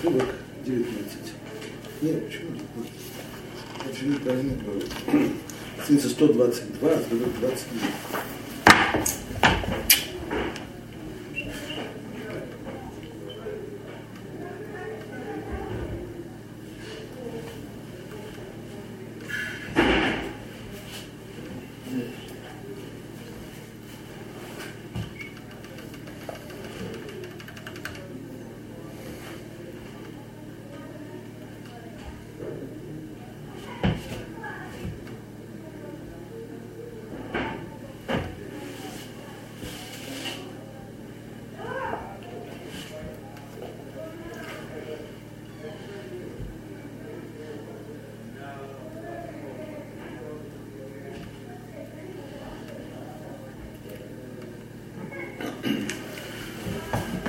отрывок 19. Нет, почему нет? Почему правильно говорю? Страница 122, отрывок 29.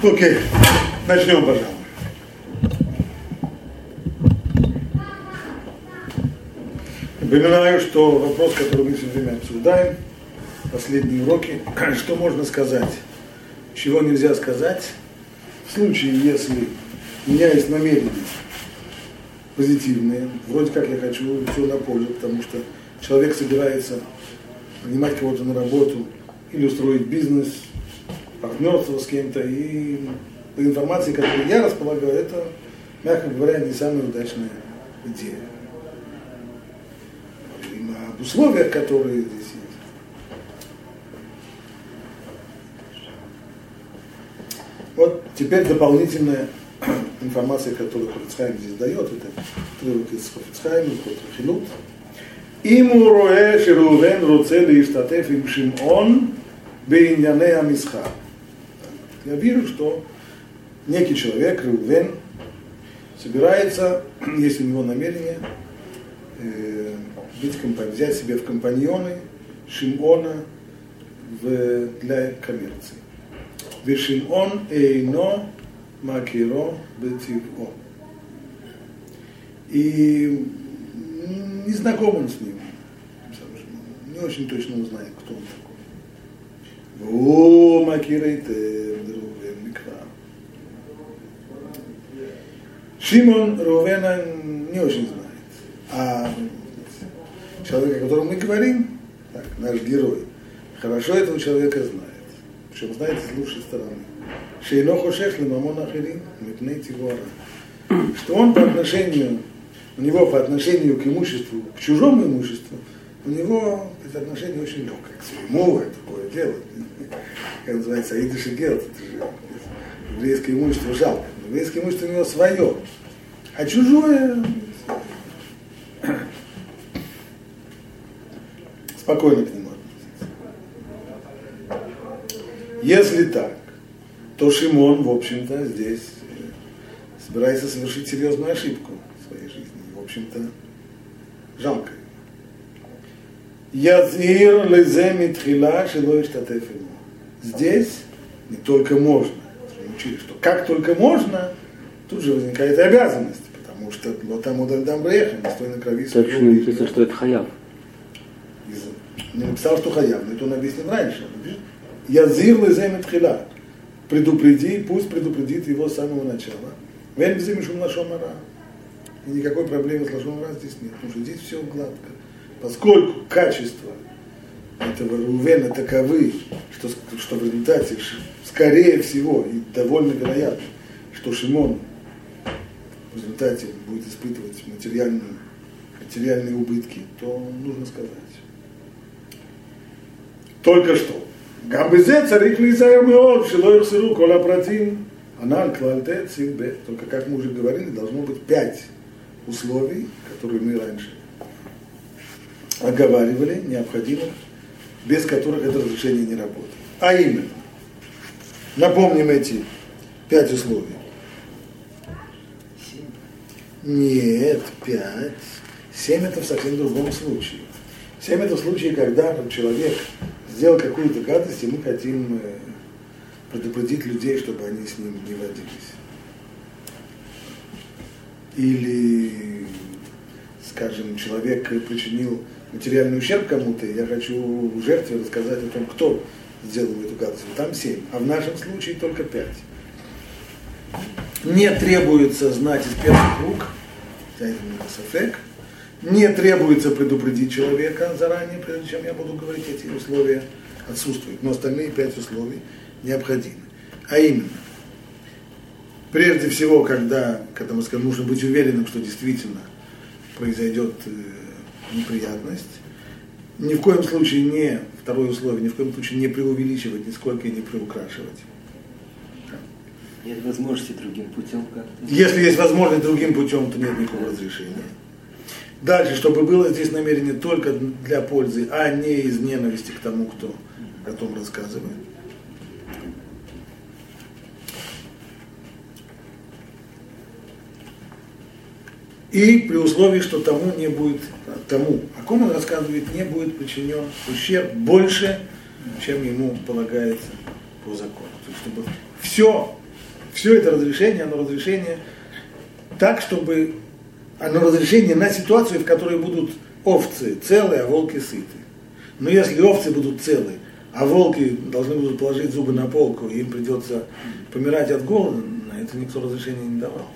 Окей, начнем, пожалуй. Напоминаю, что вопрос, который мы время обсуждаем, последние уроки, что можно сказать, чего нельзя сказать, в случае, если у меня есть намерения позитивные, вроде как я хочу все на пользу, потому что человек собирается нанимать кого-то на работу или устроить бизнес, партнерство с кем-то, и по информации, которой я располагаю, это, мягко говоря, не самая удачная идея. Говорим об условиях, которые здесь есть. Вот теперь дополнительная информация, которую Хофицхайм здесь дает, это отрывок из Хофицхайма, из Хилут. אם הוא רואה שראובן רוצה להשתתף עם שמעון בענייני המסחר. Я вижу, что некий человек, Рувен, собирается, если у него намерение, э, взять себе в компаньоны Шимона в, для коммерции. Вешимон эйно макиро бетиво. И не знаком он с ним. Не очень точно узнает, кто он. О, макирайте. Шимон Рувена не очень знает. А человек, о котором мы говорим, так, наш герой, хорошо этого человека знает. Причем знает с лучшей стороны. Шейно хошеш мамон ахирин, мипней тивора. Что он по отношению, у него по отношению к имуществу, к чужому имуществу, у него это отношение очень легкое к своему, такое дело. Как называется, Аидыш и Гелт, еврейское имущество жалко. Еврейское имущество у него свое. А чужое спокойно к нему относиться. Если так, то Шимон, в общем-то, здесь э, собирается совершить серьезную ошибку в своей жизни. В общем-то, жалко. Язир лезе митхила шело Здесь не только можно, учили, что как только можно, тут же возникает и обязанность, потому что вот там удальдам бреха, не стой на крови Так что написано, что это хаяв. Не написал, что хаяв, но это он объяснил раньше. Язир лезем тхила. Предупреди, пусть предупредит его с самого начала. Вен безимишум лашомара. И никакой проблемы с лашомара здесь нет, потому что здесь все гладко. Поскольку качество этого Рувена таковы, что, что в результате, скорее всего, и довольно вероятно, что Шимон в результате будет испытывать материальные, материальные убытки, то нужно сказать. Только что. Гамбезе царик лизаер меод, шилой сыру, кола против, анал клальте цинбе. Только, как мы уже говорили, должно быть пять условий, которые мы раньше оговаривали, необходимых, без которых это разрешение не работает. А именно, напомним эти пять условий. Нет, пять. Семь это в совсем другом случае. Семь это в случае, когда человек сделал какую-то гадость, и мы хотим э, предупредить людей, чтобы они с ним не водились. Или, скажем, человек причинил материальный ущерб кому-то, я хочу жертве рассказать о том, кто сделал эту гадость. Там семь, а в нашем случае только пять. не требуется знать из первых рук, не требуется предупредить человека заранее, прежде чем я буду говорить эти условия отсутствуют. Но остальные пять условий необходимы. А именно, прежде всего, когда, когда мы скажем, нужно быть уверенным, что действительно произойдет э, неприятность, ни в коем случае не, второе условие, ни в коем случае не преувеличивать, нисколько и не приукрашивать. Нет возможности другим путем как-то. Если есть возможность другим путем, то нет никакого разрешения. Дальше, чтобы было здесь намерение только для пользы, а не из ненависти к тому, кто о том рассказывает. И при условии, что тому не будет, тому, о ком он рассказывает, не будет причинен ущерб больше, чем ему полагается по закону. То есть, чтобы все, все это разрешение, оно разрешение так, чтобы оно разрешение на ситуацию, в которой будут овцы целые, а волки сыты. Но если овцы будут целые, а волки должны будут положить зубы на полку, и им придется помирать от голода, на это никто разрешения не давал.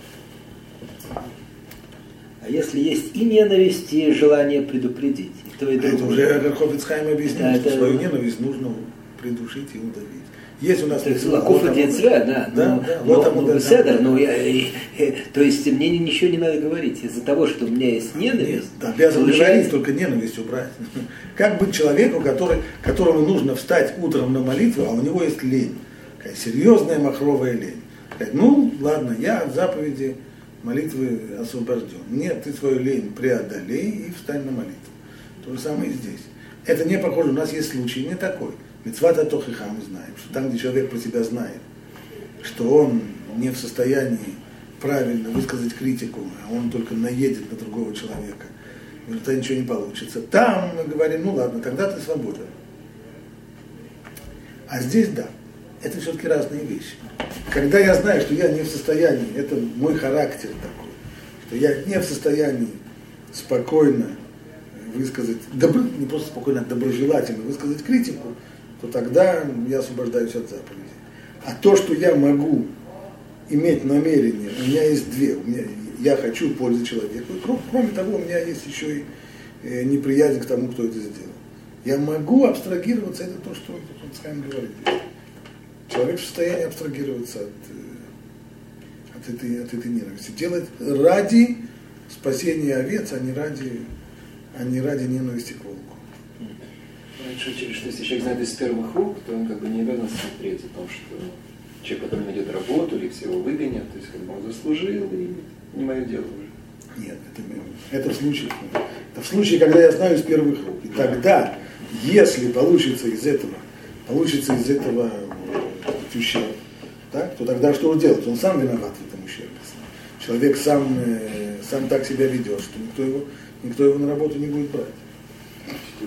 А если есть и ненависть, и желание предупредить, и то и другое. Это уже Верховицхайм объяснил, да, что это... свою ненависть нужно придушить и удавить. Есть у нас... То есть Лаков и Децвя, да, да, но, да, но, но, но Седер, но я, и, и, то есть мне ничего не надо говорить. Из-за того, что у меня есть ненависть... Нет, да, обязан получается... говорить, только ненависть убрать. Как быть человеку, который, которому нужно встать утром на молитву, а у него есть лень? Какая серьезная махровая лень. Сказать, ну, ладно, я от заповеди молитвы освобожден. Нет, ты свою лень преодолей и встань на молитву. То же самое и здесь. Это не похоже, у нас есть случай не такой. Мецвата Тохиха мы знаем, что там, где человек про себя знает, что он не в состоянии правильно высказать критику, а он только наедет на другого человека, и тогда ничего не получится. Там мы говорим, ну ладно, тогда ты свободен. А здесь да это все-таки разные вещи. Когда я знаю, что я не в состоянии, это мой характер такой, что я не в состоянии спокойно высказать, добро, не просто спокойно, а доброжелательно высказать критику, то тогда я освобождаюсь от заповеди. А то, что я могу иметь намерение, у меня есть две. У меня, я хочу пользы человеку. И кроме того, у меня есть еще и э, неприязнь к тому, кто это сделал. Я могу абстрагироваться, это то, что Хайм говорит человек в состоянии абстрагироваться от, э, от, этой, от этой ненависти. Делать ради спасения овец, а не ради, а не ради ненависти к волку. Раньше учили, что если человек знает из первых рук, то он как бы не обязан смотреть о том, что человек потом найдет работу или всего выгонят, то есть как бы он заслужил, и не мое дело уже. Нет, это, это в случае, это в случае, когда я знаю из первых рук. И тогда, если получится из этого, получится из этого ущерб, так, то тогда что он делает? Он сам виноват в этом ущербе. Человек сам, э, сам так себя ведет, что никто его, никто его на работу не будет брать.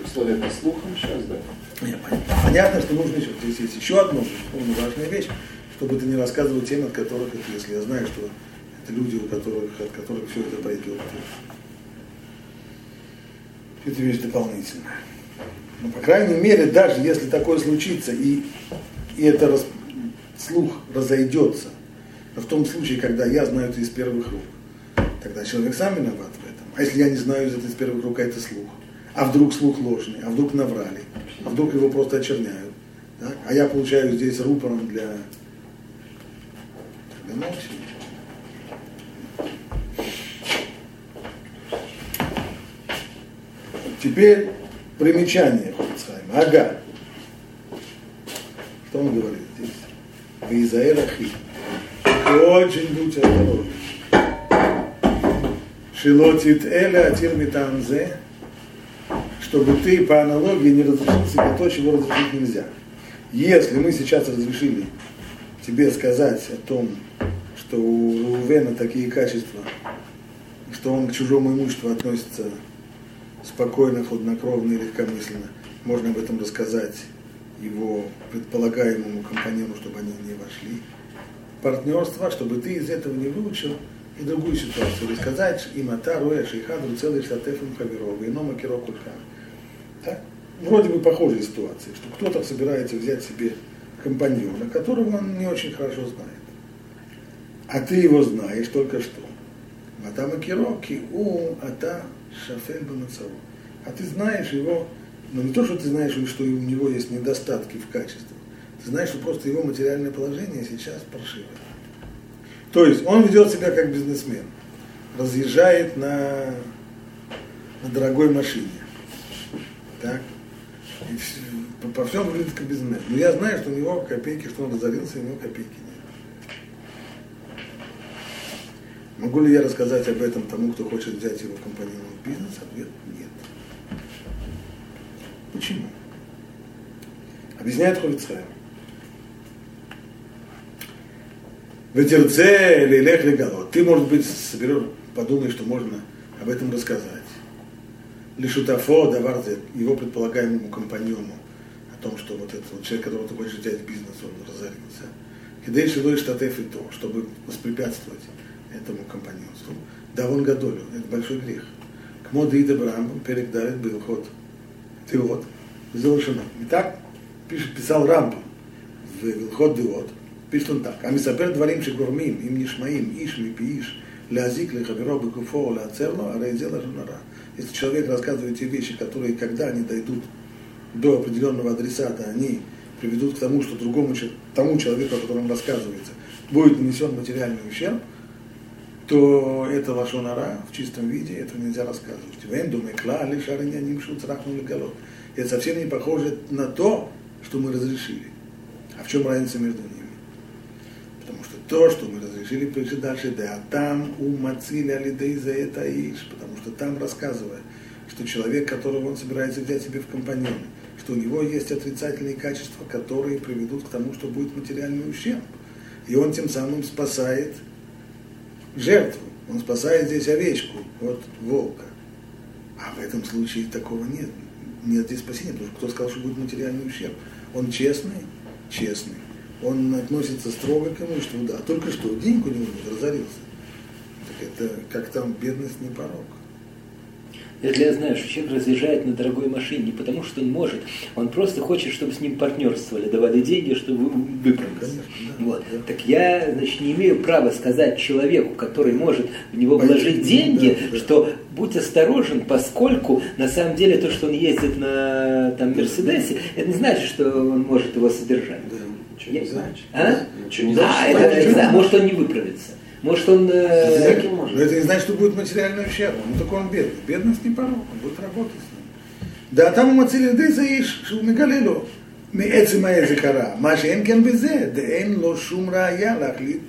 Условия по слухам сейчас, да? Нет, понятно, что нужно еще. Здесь есть еще одна важная вещь, чтобы ты не рассказывал тем, от которых, если я знаю, что это люди, у которых, от которых все это пойдет. Это вещь дополнительная. Но, по крайней мере, даже если такое случится, и, и это слух разойдется, но в том случае, когда я знаю это из первых рук, тогда человек сам виноват в этом. А если я не знаю это из первых рук, а это слух? А вдруг слух ложный, а вдруг наврали, а вдруг его просто очерняют. Так? А я получаю здесь рупором для, для молчания. Теперь примечание. Ага. Что он говорит? Визаэр Ахи. Очень будь осторожен. Шилотит Эля Атир Митанзе, чтобы ты по аналогии не разрешил себе то, чего разрешить нельзя. Если мы сейчас разрешили тебе сказать о том, что у Рувена такие качества, что он к чужому имуществу относится спокойно, хладнокровно и легкомысленно, можно об этом рассказать его предполагаемому компаньону, чтобы они не вошли. Партнерство, чтобы ты из этого не выучил и другую ситуацию. Рассказать им ата, роя, шейхадру, целый шатефом хаверова, ином акиро кульхан. Так? Вроде бы похожая ситуация, что кто-то собирается взять себе компаньона, которого он не очень хорошо знает. А ты его знаешь только что. Матама Кироки, у, ата, шафель бамацаву. А ты знаешь его, но не то, что ты знаешь, что у него есть недостатки в качестве. Ты знаешь, что просто его материальное положение сейчас паршивое. То есть он ведет себя как бизнесмен. Разъезжает на, на дорогой машине. Так? И все, по, по всем выглядит как бизнесмен. Но я знаю, что у него копейки, что он разорился, у него копейки нет. Могу ли я рассказать об этом тому, кто хочет взять его компаньоном в бизнес? Ответ – нет. Почему? Объясняет Ховицхайм. Ветерце или лех легалот. Ты, может быть, соберешь, подумаешь, что можно об этом рассказать. Лишутафо даварзе, его предполагаемому компаньону, о том, что вот этот вот человек, которого ты хочешь взять бизнес, он разорился. Хидей шилой штатеф и то, чтобы воспрепятствовать этому компаньонству. Да он гадолю, это большой грех. К моды и Рамбам перек был ход. Деот завершена. И так пишет, писал Рамбо в Вилхот Деот. Пишет он так. А мисапер дворим шегурмим, им нишмаим, иш мипииш, лязик лихабиро бекуфо ляцерно, а рейзела жанара. Если человек рассказывает те вещи, которые, когда они дойдут до определенного адресата, они приведут к тому, что другому тому человеку, о котором рассказывается, будет нанесен материальный ущерб, то это лошонара в чистом виде, это нельзя рассказывать. Вен думай, клали шарыня нимшу црахнули голод. Это совсем не похоже на то, что мы разрешили. А в чем разница между ними? Потому что то, что мы разрешили, пишет дальше, да, а там у Мацили Алидей за это иш, потому что там рассказывает, что человек, которого он собирается взять себе в компаньоны, что у него есть отрицательные качества, которые приведут к тому, что будет материальный ущерб. И он тем самым спасает жертву. Он спасает здесь овечку от волка. А в этом случае такого нет. Нет здесь спасения, потому что кто сказал, что будет материальный ущерб? Он честный, честный. Он относится строго к имуществу, да. Только что денег у него разорился. Так это как там бедность не порог. Если я знаю, что человек разъезжает на дорогой машине не потому, что он может, он просто хочет, чтобы с ним партнерствовали, давали деньги, чтобы выпрыгнуть. Да, вот. да. Так я, значит, не имею права сказать человеку, который может в него вложить деньги, да, да. что будь осторожен, поскольку на самом деле то, что он ездит на там, Мерседесе, это не значит, что он может его содержать. Да, ничего я... не значит. А? Ничего не да, значит. Это, это, может он не выправится. Может, он... Э... может. Но это не значит, что будет материальный ущерб. Ну, так он бедный. Бедность не порог, он будет работать с ним. Да, там у Мацили Дейза мы эти мои Языкара, Машем Кенбезе, Дэн Ло Шумра я Ялахлит.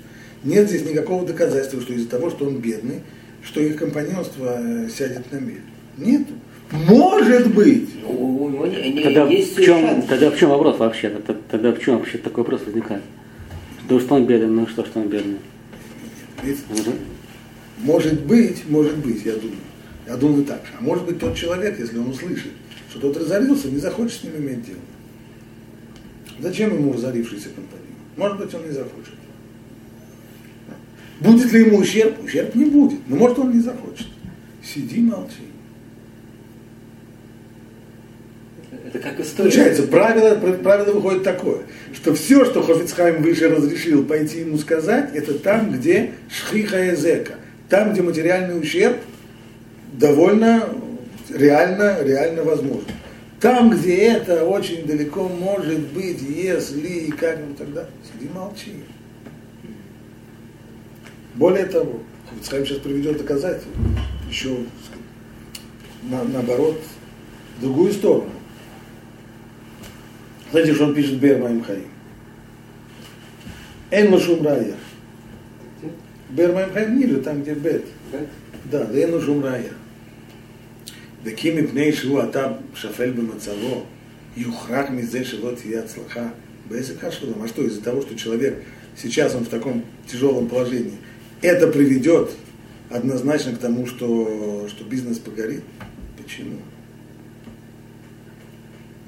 Нет здесь никакого доказательства, что из-за того, что он бедный, что их компаньонство э, сядет на мель. Нет. Может быть. Ну, тогда в, чем, тогда в чем вопрос вообще? Тогда в чем вообще такой вопрос возникает? Да что он бедный, ну что, что он бедный. Ведь Может быть, может быть, я думаю. Я думаю так же. А может быть тот человек, если он услышит, что тот разорился, не захочет с ним иметь дело. Зачем ему разорившийся компаньон? Может быть, он не захочет. Будет ли ему ущерб? Ущерб не будет. Но может он не захочет. Сиди, молчи. Это как история. Получается, правило, правило выходит такое, что все, что Хофицхайм выше разрешил пойти ему сказать, это там, где шхиха эзека, там, где материальный ущерб довольно реально, реально возможен. Там, где это очень далеко может быть, если и как-нибудь тогда, сиди молчи. Более того, Хофицхайм сейчас приведет доказательства, еще на, наоборот, в другую сторону. Знаете, что он пишет Бер Маим Хаим? Эн Лошум Рая. Бер Маим Хаим ниже, там, где Бет. Да, да אין לו שום ראיה. וכי מפני שהוא אתה שפל במצבו, יוכרח מזה שלא תהיה הצלחה בעסק השלום. А что, из-за того, что человек сейчас он в таком тяжелом положении, это приведет однозначно к тому, что, что бизнес погорит? Почему?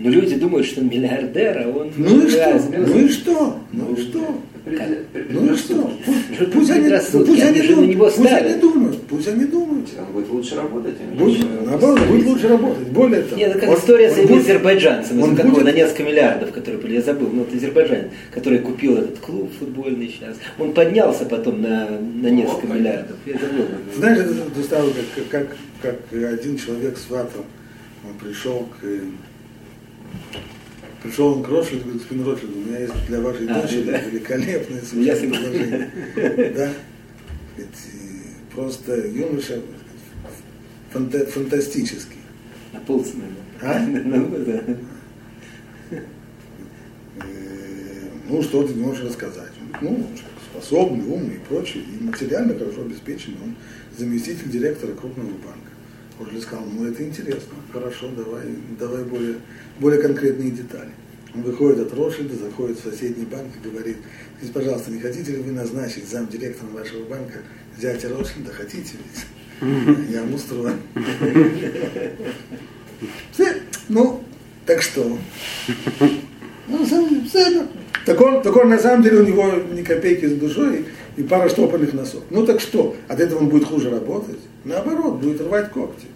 Но люди думают, что он миллиардер, а он... Ну и что? Ну и что? Ну и что? Ну и что? Пусть, пусть они, пусть они думают, пусть они думают, пусть они думают. Он будет лучше работать, Будет, наоборот, будет лучше работать. Более того, Нет, это как он- история с он этим будет- азербайджанцем, он какого будет- на несколько миллиардов, который, блин, я забыл, ну, это азербайджанец, который купил этот клуб футбольный сейчас. Он поднялся потом на, на несколько миллиардов. Я забыл. Знаешь, это, стало как, как, как один человек с ватом, он пришел к пришел он к Ротшильду, говорит, господин Ротшильд, у меня есть для вашей А, дочери да. великолепное совершенно предложение. Да? Говорит, и Просто юноша фанта- фантастический. На полцены. А? Ну, да. Э, Ну, что ты можешь рассказать? Ну, способный, умный и прочее, и материально хорошо обеспеченный. Он заместитель директора крупного банка. Уже сказал, ну это интересно, хорошо, давай, давай более, более конкретные детали. Он выходит от Ротшильда, заходит в соседний банк и говорит, скажите, пожалуйста, не хотите ли вы назначить замдиректором вашего банка зятя Ротшильда? Хотите ведь? Я. Все, Ну, так что? Ну, так он, так он на самом деле у него ни копейки с душой и пара штопанных носов. Ну так что? От этого он будет хуже работать? Наоборот, будет рвать когти.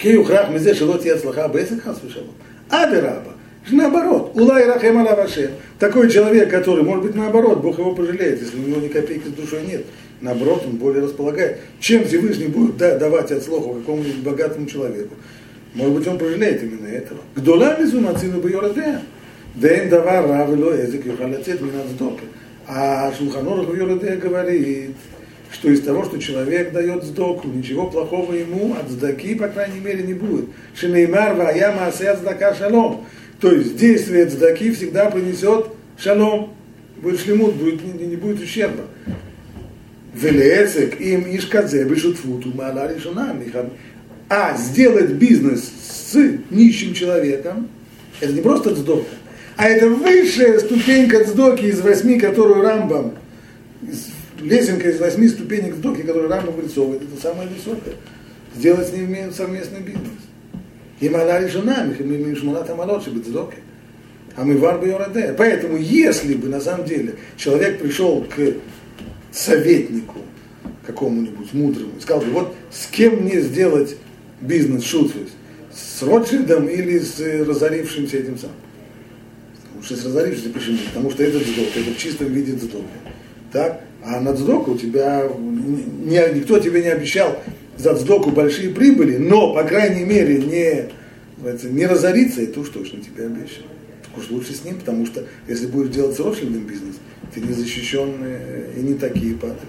Хею храх мизе шелот яцлаха бесик хасвишалом. Адераба. Наоборот, улай рахем ала вашем. Такой человек, который, может быть, наоборот, Бог его пожалеет, если у него ни копейки с душой нет. Наоборот, он более располагает. Чем Всевышний будет да- давать от слова какому-нибудь богатому человеку? Может быть, он пожалеет именно этого. Гдола везу мацину бьорадея. Дэн давар равело язык юхалацет минацдока. А Шулханорах в говорит, что из того, что человек дает сдоку, ничего плохого ему от сдаки, по крайней мере, не будет. Шинеймар ваяма асея сдака шалом. То есть действие сдаки всегда принесет шалом. Будет шлемут, будет, не, не будет ущерба. Велецек им ишкадзе бешутфуту мала. А сделать бизнес с нищим человеком, это не просто цдока, а это высшая ступенька цдоки из восьми, которую Рамбам, лесенка из восьми ступенек цдоки, которую Рамбам вырисовывает, это самая высокая. Сделать с ним совместный бизнес. И мала решена, мишмуната малот, чтобы цдоки. А мы варбы Йораде. Поэтому, если бы на самом деле человек пришел к советнику какому-нибудь мудрому и сказал бы, вот с кем мне сделать бизнес шутфис? С Ротшильдом или с э, разорившимся этим самым? Лучше с разорившимся почему? Потому что это дздок, это в чистом виде дздока. Так? А на дздоку у тебя, не- никто тебе не обещал за дздоку большие прибыли, но, по крайней мере, не, не разориться, это уж точно тебе обещал. Так уж лучше с ним, потому что если будешь делать с Ротшильдом бизнес, ты не защищен э, и не такие падают.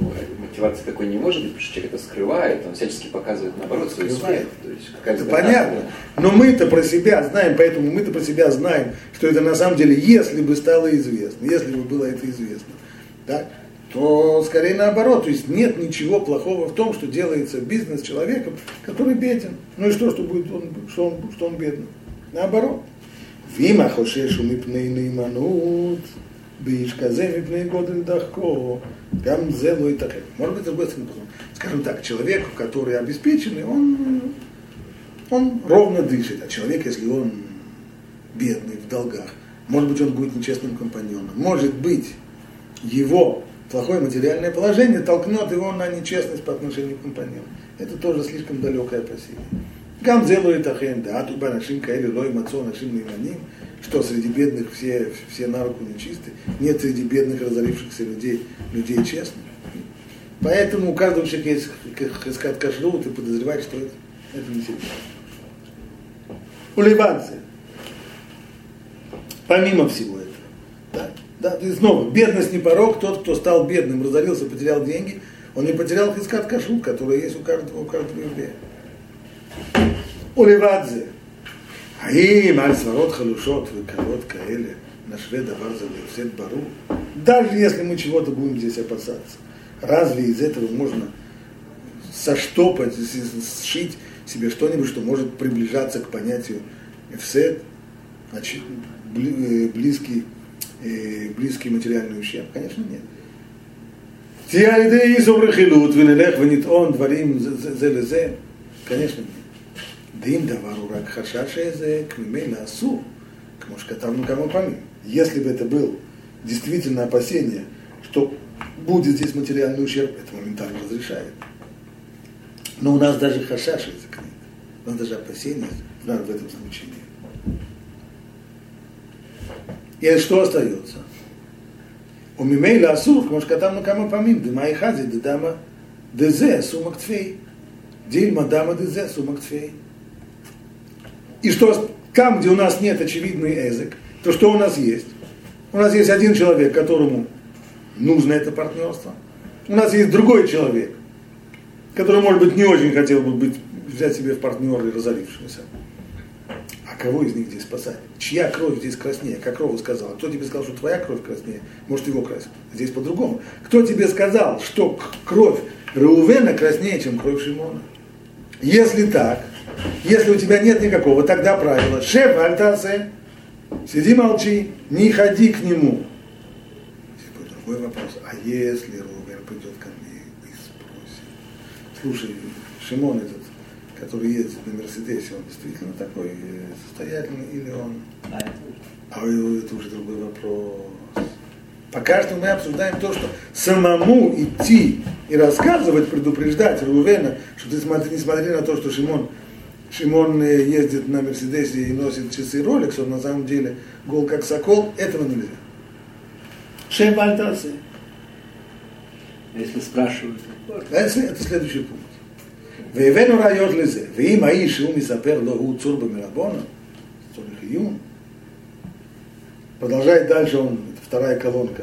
Ну, мотивации такой не может быть, потому что человек это скрывает, он всячески показывает, наоборот, свой Скрывает. Это понятно. Но мы-то про себя знаем, поэтому мы-то про себя знаем, что это на самом деле, если бы стало известно, если бы было это известно, да, то скорее наоборот. То есть нет ничего плохого в том, что делается бизнес человеком, который беден. Ну и что, что, будет он, что, он, что он бедный? Наоборот. Вима хошешу мипней нейманут, биш казе мипней годль дахко, гам зелу и так. Может быть, другой стороны, скажем так, человеку, который обеспеченный, он он ровно дышит. А человек, если он бедный, в долгах, может быть, он будет нечестным компаньоном. Может быть, его плохое материальное положение толкнет его на нечестность по отношению к компаньону. Это тоже слишком далекое опасение. Гам делает ахен, да, туба нашим каэли лой мацо нашим нейманим, что среди бедных все, все на руку нечисты, нет среди бедных разорившихся людей, людей честных. Поэтому у каждого человека есть искать кашрут и подозревать, что это, это не серьезно. У помимо всего да, то есть снова, бедность не порог, тот, кто стал бедным, разорился, потерял деньги, он не потерял хискат кашут, который есть у каждого, у каждого еврея. У Левадзе. Аим, альсварот, халюшот, выколот, каэле, нашле давар залюсет бару. Даже если мы чего-то будем здесь опасаться, разве из этого можно соштопать, сшить себе что-нибудь, что может приближаться к понятию эфсет, э, близкий э, близкий материальный ущерб? Конечно, нет. תהיה על ידי איסור רכילות ונלך ונטעון דברים זה- זה זה לזה? конечно нет. דין דבר הוא רק חשש היזק, ממילא אסור, כמו שכתבנו כמה פעמים. Если бы это был действительно опасение, что будет здесь материальный ущерб, это моментально разрешает. Но у нас даже хашаш языка нет. У нас даже опасения в этом случае нет. И что остается? У мимейла асур, כמו שכתבנו כמה פעמים, דמאי חזי דדמה דזה סומק תפי. Дильма дама дезе сумак тфей. И что там, где у нас нет очевидный язык, то что у нас есть? У нас есть один человек, которому нужно это партнерство. У нас есть другой человек, который, может быть, не очень хотел бы быть, взять себе в партнеры разорившегося. Кого из них здесь спасать? Чья кровь здесь краснее? Как Рова сказал. Кто тебе сказал, что твоя кровь краснее? Может, его красит. Здесь по-другому. Кто тебе сказал, что кровь Реувена краснее, чем кровь Шимона? Если так, если у тебя нет никакого, тогда правило. Шеф альтасе, сиди молчи, не ходи к нему. Будет другой вопрос. А если Рувен придет ко мне и спросит, слушай, Шимон этот, который ездит на Мерседесе, он действительно такой состоятельный или он... А это, а это уже другой вопрос. Пока что мы обсуждаем то, что самому идти и рассказывать, предупреждать Рувена, что ты смотри, не смотри на то, что Шимон, Шимон э, ездит на Мерседесе и носит часы Rolex, он на самом деле гол как сокол, этого нельзя. Шем. Если спрашивают. Это, это следующий пункт. והבאנו ראיות לזה, ואם האיש שהוא מספר לו הוא צור במרבונה, צורך עיון, продолжает дальше он вторая колонка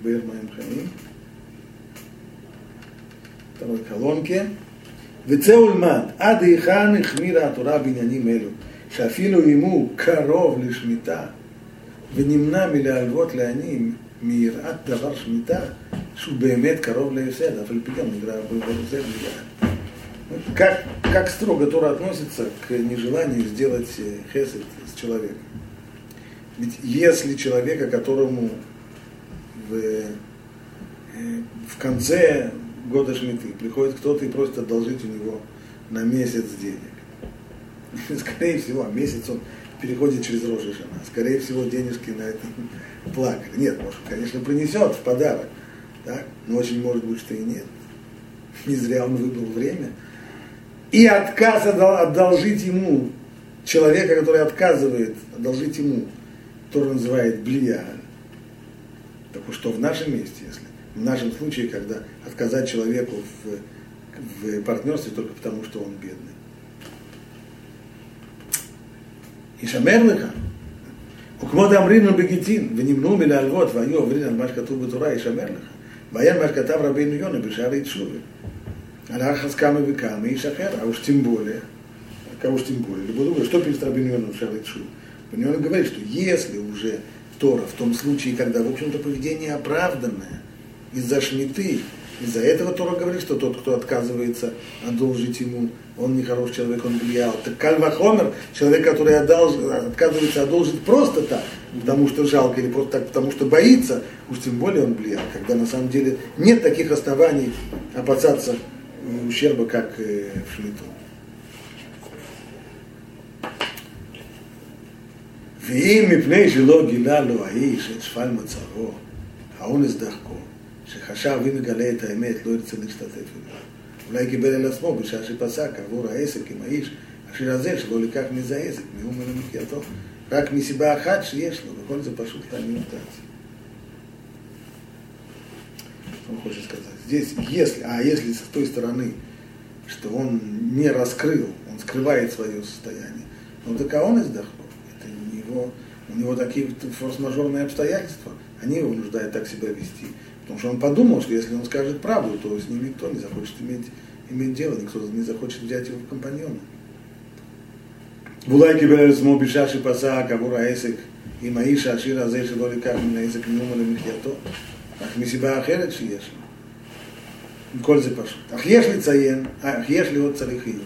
в Бирмаем Хамим. второй колонке. וצא ולמד, עד היכן החמירה התורה בעניינים אלו, שאפילו אם הוא קרוב לשמיטה ונמנע מלהלוות לעניים מיראת דבר שמיטה, שהוא באמת קרוב להפסד, אף על פי גם נגרע בהפסד מגן. Как, как строго Тора относится к нежеланию сделать хесед с человеком. Ведь если человека, которому в, э, в конце года Шмиты приходит кто-то и просит одолжить у него на месяц денег, скорее всего, месяц он переходит через рожи жена. Скорее всего, денежки на это плакали. Нет, может, конечно, принесет в подарок, да? но очень может быть, что и нет. Не зря он выбрал время И отказ одолжить ему, человека, который отказывает одолжить ему Тора называет блия. Так что в нашем месте, если в нашем случае, когда отказать человеку в, в партнерстве только потому, что он бедный. ישמר לך. וכמו דאמרין בגיטין, ונמנעו מלהלוות, והיו עוברים על מה שכתוב בתורה, ישמר לך. והיה מה שכתב רבינו יונה בשערי תשובה. על אחס כמה וכמה, איש אחר, а уж тем более, а уж тем более, либо другое, что пишет Рабин Йона в Шарой Тшуве? У него говорит, что если уже Тора, в том случае, когда, в общем-то, поведение оправданное из-за шмиты, из-за этого Тора говорит, что тот, кто отказывается одолжить ему, он не хороший человек, он влиял. Так Кальвахомер, человек, который одолж, отказывается одолжить просто так, потому что жалко, или просто так, потому что боится, уж тем более он влиял, когда на самом деле нет таких оснований опасаться הוא ממשיח בקק אה, פליטו. ואם מפני שלא גילה לו האיש את שפל מצבו, האונס דחקו, שחשב אם יגלה את האמת לא ירצה להשתתף בזה. אולי קיבל על עצמו בשעה שפסק עבור העסק עם האיש, אשר הזה שלא לקח מזה העסק, מאום ולמחייתו, רק מסיבה אחת שיש לו, וכל זה פשוט תעניין אותה. комментации. Он хочет сказать, здесь, если, а если с той стороны, что он не раскрыл, он скрывает свое состояние, ну так а он издохнул него, у него такие форс-мажорные обстоятельства, они его вынуждают так себя вести. Потому что он подумал, что если он скажет правду, то с ним никто не захочет иметь, иметь дело, никто не захочет взять его в компаньоны. ואולי קיבל על עצמו בשעה שפסק עבור העסק עם האיש העשיר הזה שלא לקח מן העסק מאומה למחייתו, רק מסיבה אחרת שיש לו. כל זה פשוט. אך יש לציין, אך יש להיות צריך עיון.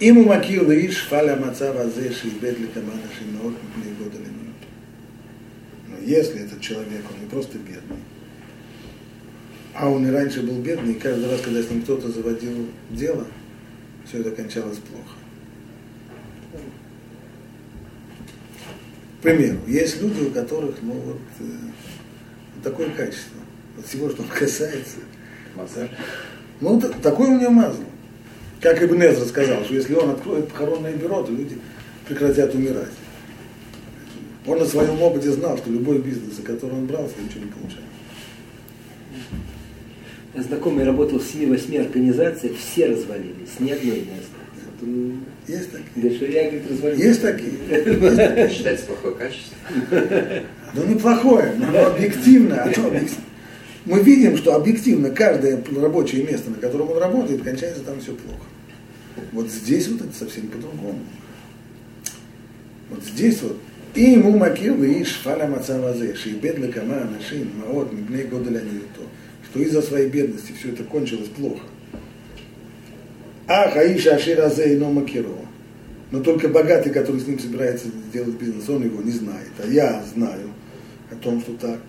אם הוא מכיר לאיש שפל המצב הזה שאיבד לכמה אנשים מאוד מפני גודל עניין. Но если этот человек, он не просто бедный, а он и раньше был бедный, и каждый раз, когда с ним кто-то заводил дело, все это кончалось плохо. К примеру, есть люди, у которых, ну вот, э, такое качество. Вот всего, что касается. Массаж. Ну, такой у него мазл. Как Ибн Эзра сказал, что если он откроет похоронное бюро, то люди прекратят умирать. Он на своем опыте знал, что любой бизнес, за который он брался, ничего не получается. Знакомый работал в 7-8 организациях, все развалились, ни одной не осталось. Есть такие. говорит, развалился. Есть такие. Есть такие. Считается плохое качество. Ну, неплохое, но оно объективно. А объективно? Мы видим, что объективно каждое рабочее место, на котором он работает, кончается там все плохо. Вот здесь вот это совсем по-другому. Вот здесь вот. И ему макир и шфаля мацавазе, шейбед лекама анашин, маот, мибней годеля то, что из-за своей бедности все это кончилось плохо. А хаиша аширазе и макиро. Но только богатый, который с ним собирается делать бизнес, он его не знает. А я знаю о том, что так.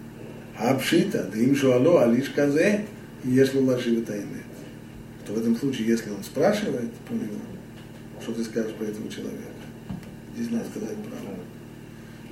А обшита, да им шуало, а лишь казе, если это имеет. То в этом случае, если он спрашивает про него, что ты скажешь про этого человека? Здесь надо сказать правду.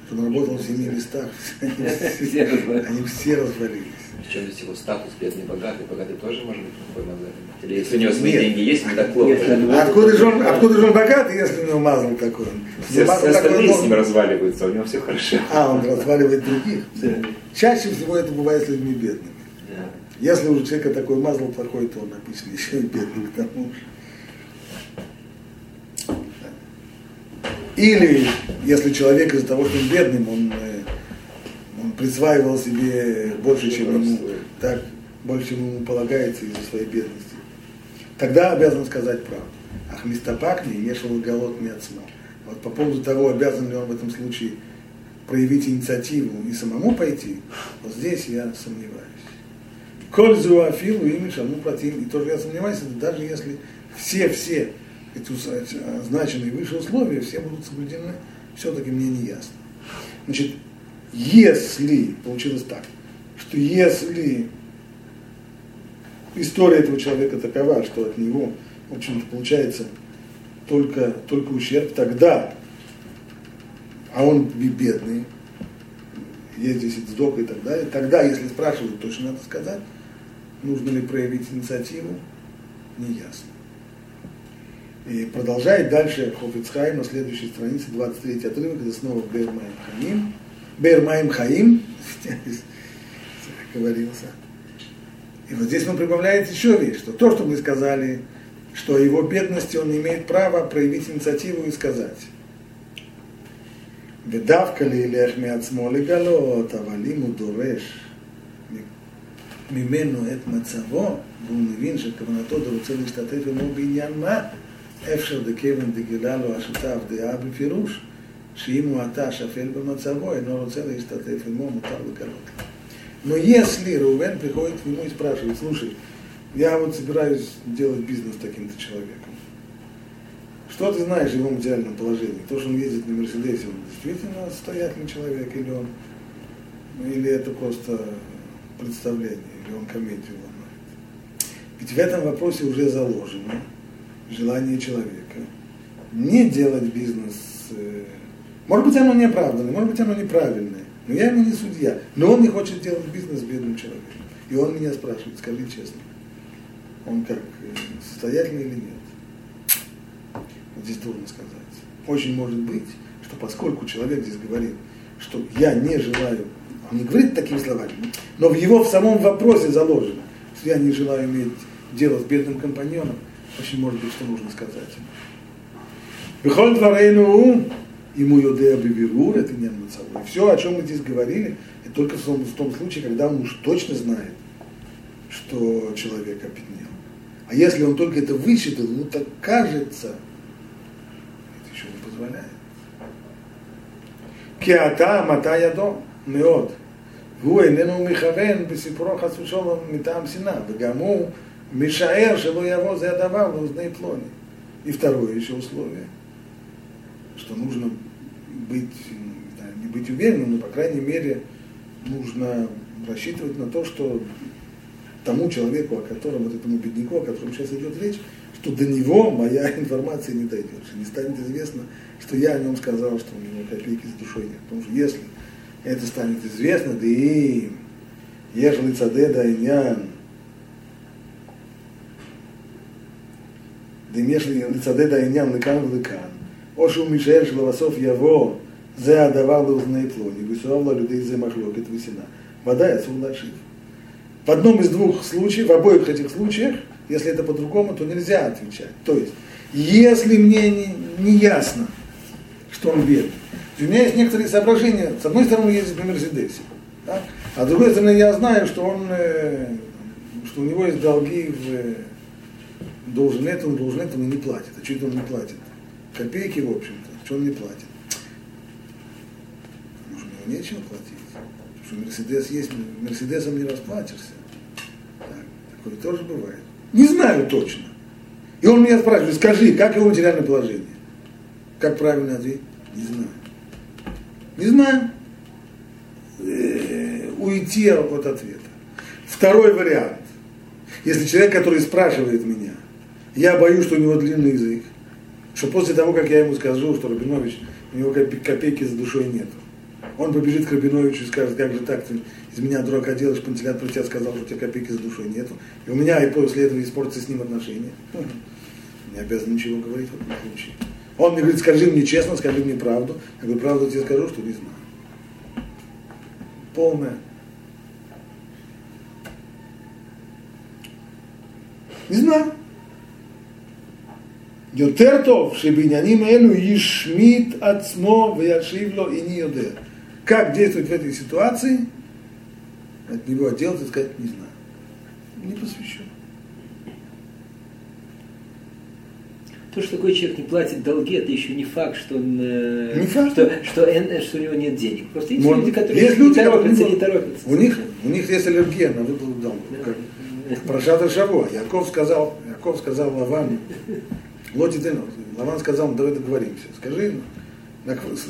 Что он работал в семи местах, они Все развалились. Причем здесь его статус бедный, богатый. Богатый тоже может быть плохой мазарь. Или если у него свои Нет. деньги есть, ему так плохо. откуда же он, откуда же он богатый, если у него мазал такой? Все, Мазал все такой, остальные он- с ним разваливаются, у него все хорошо. А, он разваливает других. Да. Чаще всего это бывает с людьми бедными. Да. Если уже человека такой мазал плохой, то он обычно еще и бедный к тому же. Или, если человек из-за того, что он бедным, он присваивал себе больше, чем ему, так, больше, чем ему полагается из-за своей бедности, тогда обязан сказать правду. Ах, мистопакни, не шел голод отсмо. Вот по поводу того, обязан ли он в этом случае проявить инициативу и самому пойти, вот здесь я сомневаюсь. Коль зуафилу ими шаму против. И тоже я сомневаюсь, это даже если все-все эти означенные выше условия, все будут соблюдены, все-таки мне не ясно. Значит, если, получилось так, что если история этого человека такова, что от него, в общем-то, получается только, только ущерб, тогда, а он бе- бедный, здесь и цдока и так далее, тогда, если спрашивают, точно надо сказать, нужно ли проявить инициативу, не ясно. И продолжает дальше Хофицхайм на следующей странице, 23 отрывок, это снова Бермаем Хаим. Бермаем Хаим, говорился. И вот здесь он прибавляет еще вещь, что то, что мы сказали, что о его бедности он не имеет права проявить инициативу и сказать. ודווקא לילך מעצמו לגלות, אבל אם הוא דורש ממנו את מצבו, והוא מבין שכוונתו רוצה להשתתף עמו בעניין מה, אפשר דכיוון דגילה לו השותף דעה בפירוש, שאם הוא עתה שפל במצבו, אינו רוצה להשתתף עמו, מותר לגלות. Но если Рувен приходит к нему и спрашивает, слушай, я вот собираюсь делать бизнес с таким-то человеком, что ты знаешь о его материальном положении? То, что он ездит на Мерседесе, он действительно состоятельный человек, или он, или это просто представление, или он комедию ломает? Ведь в этом вопросе уже заложено желание человека не делать бизнес. э, может быть, оно неоправданное, может быть, оно неправильное, но я ему не судья. Но он не хочет делать бизнес с бедным человеком. И он меня спрашивает, скажи честно, он как, э, состоятельный или нет? Вот здесь трудно сказать. Очень может быть, что поскольку человек здесь говорит, что я не желаю, он не говорит такими словами, но в его в самом вопросе заложено, что я не желаю иметь дело с бедным компаньоном, очень может быть, что нужно сказать. Бихоль дворейну ему юдея бивирур, это не И все, о чем мы здесь говорили, это только в том, в том случае, когда он уж точно знает, что человек обеднел. А если он только это высчитал, ему так кажется, это еще не позволяет. Киата мата ядо מאוד, והוא איננו מכוון בסיפורו חס ושלום מטעם שנאה, וגם הוא משער שלא יבוא זה הדבר לאוזני פלוני. И второе еще условие, что нужно быть, знаю, не быть уверенным, но, по крайней мере, нужно рассчитывать на то, что тому человеку, о котором, вот этому бедняку, о котором сейчас идет речь, то до него моя информация не дойдет, что не станет известно, что я о нем сказал, что у него копейки с душой нет. Потому что если это станет известно, да и ежели цаде да иньян, да ежели цаде да иньян лыкан лыкан, או שהוא משער שלבסוף יבוא, זה הדבר לאוזני פלוני, ויסורב לו על ידי זה מחלוקת ושנאה. ודאי אסור להשיב. В одном из двух случаев, в обоих этих случаях, если это по-другому, то нельзя отвечать. То есть, если мне не, не ясно, что он бедный, у меня есть некоторые соображения. С одной стороны, он ездит на Мерседесе, да? а с другой стороны, я знаю, что он, э, что у него есть долги в э, должен это, он должен это, он не платит. А что это он не платит? Копейки, в общем-то, что он не платит? Может, у него нечего платить? что Мерседес есть, Мерседесом не расплатишься. Так, такое тоже бывает. Не знаю точно. И он меня спрашивает, скажи, как его материальное положение? Как правильно ответить? Не знаю. Не знаю. Э, уйти от ответа. Второй вариант. Если человек, который спрашивает меня, я боюсь, что у него длинный язык, что после того, как я ему скажу, что Рабинович, у него копейки за душой нету, он побежит к Рабиновичу и скажет, как же так, ты из меня дурака делаешь, пантелят про тебя сказал, что у тебя копейки за душой нету. И у меня и после этого испортится с ним отношения. Не обязан ничего говорить в этом случае. Он мне говорит, скажи мне честно, скажи мне правду. Я говорю, правду тебе скажу, что не знаю. Полная. Не знаю. יותר טוב שבעניינים אלו ישמיט עצמו וישיב לו איני יודע. Как действовать в этой ситуации, от него отделаться и сказать, не знаю. Не посвящен. То, что такой человек не платит долги, это еще не факт, что он, э, не факт. Что, что, что, что у него нет денег. Просто есть Может, люди, которые есть не люди, торопятся, которые, не торопятся. У них, у них есть аллергия на выплату долгов. Да. Как Прошата Шаво. Яков сказал, Яков сказал Лавану, Лоти Дену, Лаван сказал, «Ну, давай договоримся. Скажи,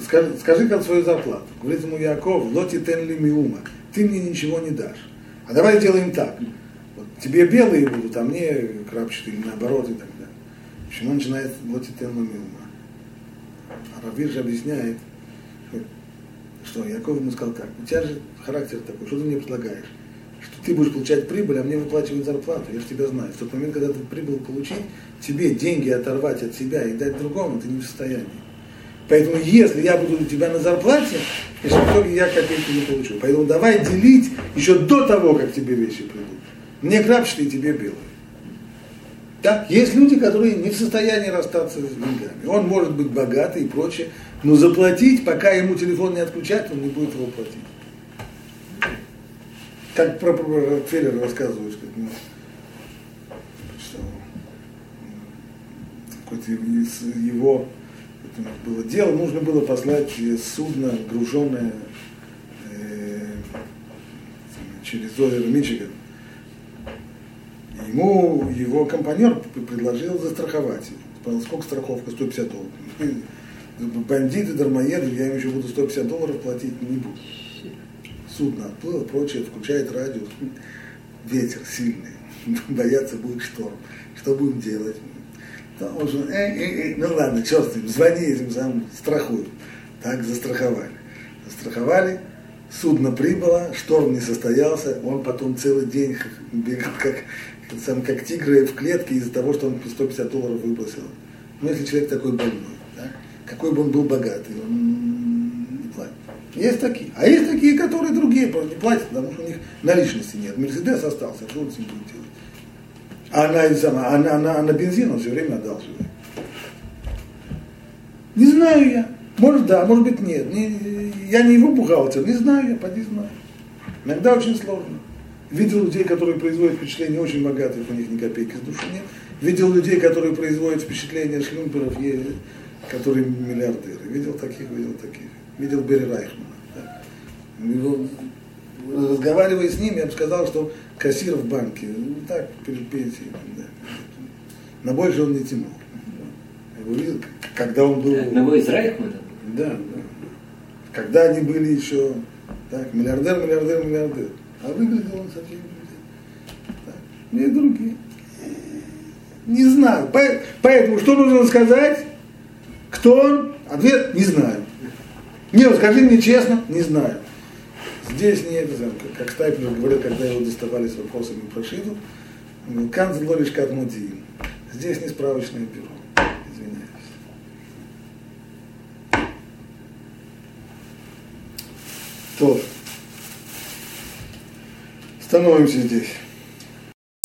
скажи, скажи как свою зарплату. Говорит ему Яков, Лоти Тенли Миума, ты мне ничего не дашь. А давай сделаем так. Вот тебе белые будут, а мне крапчатые, или наоборот и так далее. Почему он начинает Лоти Тенли Миума? А Равир же объясняет, что Яков ему сказал так, у тебя же характер такой, что ты мне предлагаешь? Что ты будешь получать прибыль, а мне выплачивать зарплату, я же тебя знаю. В тот момент, когда ты прибыль получить, тебе деньги оторвать от себя и дать другому, ты не в состоянии. Поэтому если я буду у тебя на зарплате, значит, в итоге я копейки не получу. Поэтому давай делить еще до того, как тебе вещи придут. Мне крапчатые, тебе белые. Так, есть люди, которые не в состоянии расстаться с деньгами. Он может быть богатый и прочее, но заплатить, пока ему телефон не отключать, он не будет его платить. Как про, про Рокфеллера рассказывают, что, ну, что какое-то из его это было дело, нужно было послать судно, груженное э, через озеро Мичиган. Ему его компаньон предложил застраховать. Сколько страховка? 150 долларов. Бандиты, дармоеды, я им еще буду 150 долларов платить, не буду. Судно отплыло, прочее, включает радио. Ветер сильный, бояться будет шторм. Что будем делать? Там уже, э, э, э, ну ладно, черт с звони этим самым, страхуй. Так застраховали. Застраховали, судно прибыло, шторм не состоялся, он потом целый день бегал как, сам, как тигры в клетке из-за того, что он 150 долларов выбросил. Ну, если человек такой больной, да? какой бы он был богатый, он. Есть такие. А есть такие, которые другие просто не платят, потому что у них наличности нет. Мерседес остался, что он с ним будет делать? А она, сама, она, она, она бензин он все время одалживает. Не знаю я. Может да, может быть нет. Не, я не его бухгалтер, не знаю я, поди знаю. Иногда очень сложно. Видел людей, которые производят впечатление очень богатых, у них ни копейки с души нет. Видел людей, которые производят впечатление шлюмперов, которые миллиардеры. Видел таких, видел таких. Видел Берри Райхмана. Да. Его, разговаривая с ним, я бы сказал, что кассир в банке, ну так, перед пенсией. Да. На больше он не тянул. Я его видел, когда он был... Одного из Райхмана? Да, да. Когда они были еще так, миллиардер, миллиардер, миллиардер. А выглядел он совсем не так. И другие. Не знаю. Поэтому что нужно сказать? Кто он? Ответ не знаю. Не, скажи мне честно, не знаю. Здесь не это, как, как Стайпер говорил, когда его доставали с вопросами про Шиду, Канзел Лориш Катмудиин. Здесь не справочное бюро. Извиняюсь. То. Становимся здесь.